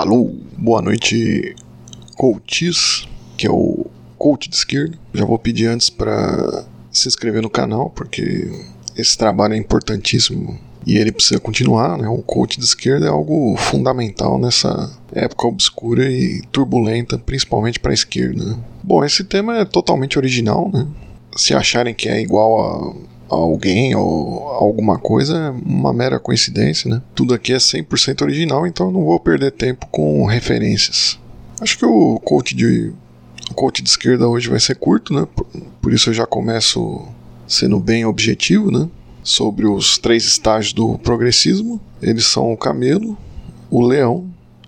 Alô, boa noite, coaches, que é o coach de esquerda. Já vou pedir antes para se inscrever no canal, porque esse trabalho é importantíssimo e ele precisa continuar, né? O coach de esquerda é algo fundamental nessa época obscura e turbulenta, principalmente para a esquerda. Né? Bom, esse tema é totalmente original, né? Se acharem que é igual a alguém ou alguma coisa é uma mera coincidência, né? Tudo aqui é 100% original, então eu não vou perder tempo com referências. Acho que o coach de o coach de esquerda hoje vai ser curto, né? Por, isso eu já começo sendo bem objetivo, né? Sobre os três estágios do progressismo. Eles são o camelo, o leão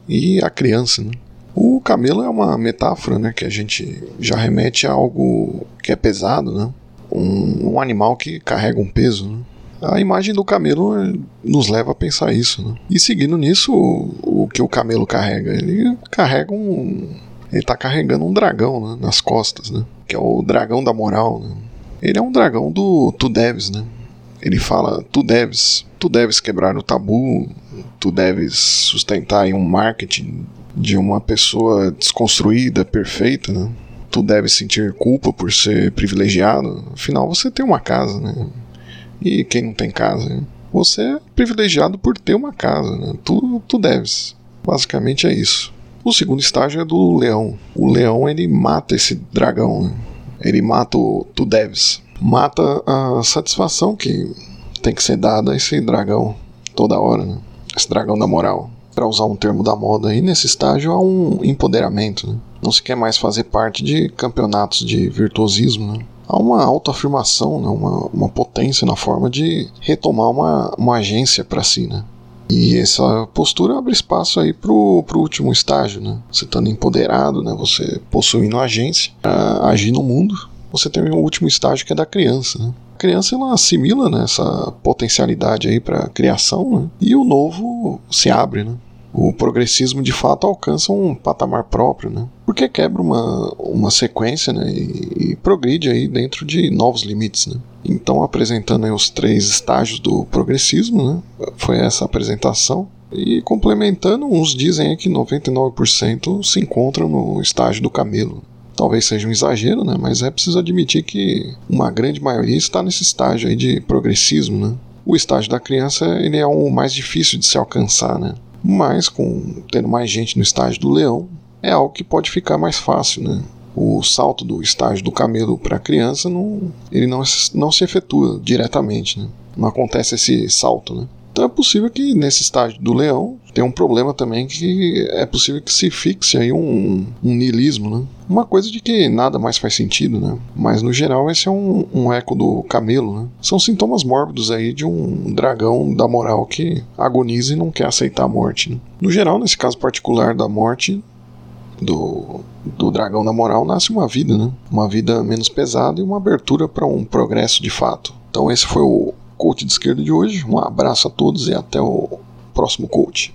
e a criança, né? O camelo é uma metáfora, né, que a gente já remete a algo que é pesado, né? Um, um animal que carrega um peso. Né? A imagem do camelo eh, nos leva a pensar isso. Né? E seguindo nisso, o, o, que o camelo carrega? Ele carrega um. Ele está carregando um dragão né, nas costas, né? Que é o dragão da moral. Né? Ele é um dragão do tu deves, né? Ele fala, tu deves, tu deves quebrar o tabu, tu deves sustentar um marketing de uma pessoa desconstruída, perfeita, né? Tu deve sentir culpa por ser privilegiado. Afinal, você tem uma casa, né? E quem não tem casa? Né? Você é privilegiado por ter uma casa, né? Tu, tu deves. Basicamente é isso. O segundo estágio é do leão. O leão ele mata esse dragão. Né? Ele mata o tu deves. Mata a satisfação que tem que ser dada a esse dragão toda hora, né? Esse dragão da moral para usar um termo da moda, e nesse estágio há um empoderamento. Né? Não se quer mais fazer parte de campeonatos de virtuosismo. Né? Há uma autoafirmação, né? uma, uma potência na forma de retomar uma, uma agência para si. Né? E essa postura abre espaço aí pro, pro último estágio, né? Você estando empoderado, né? Você possuindo agência, agir no mundo. Você tem o último estágio que é da criança, né? criança ela assimila né, essa potencialidade aí para criação né, e o novo se abre, né? O progressismo de fato alcança um patamar próprio, né? Porque quebra uma, uma sequência, né? E, e progride aí dentro de novos limites, né? Então, apresentando os três estágios do progressismo, né? Foi essa apresentação. E complementando, uns dizem que 99% se encontram no estágio do camelo. Talvez seja um exagero, né? mas é preciso admitir que uma grande maioria está nesse estágio aí de progressismo. Né? O estágio da criança ele é o mais difícil de se alcançar, né? Mas com tendo mais gente no estágio do leão, é algo que pode ficar mais fácil. Né? O salto do estágio do camelo para a criança não, ele não, não se efetua diretamente. Né? Não acontece esse salto. Né? Então é possível que nesse estágio do leão tenha um problema também que é possível que se fixe aí um, um né? Uma coisa de que nada mais faz sentido, né? Mas no geral esse é um, um eco do camelo, né? São sintomas mórbidos aí de um dragão da moral que agoniza e não quer aceitar a morte. Né? No geral, nesse caso particular da morte do, do dragão da moral, nasce uma vida, né? Uma vida menos pesada e uma abertura para um progresso de fato. Então esse foi o coach de esquerda de hoje. Um abraço a todos e até o próximo coach.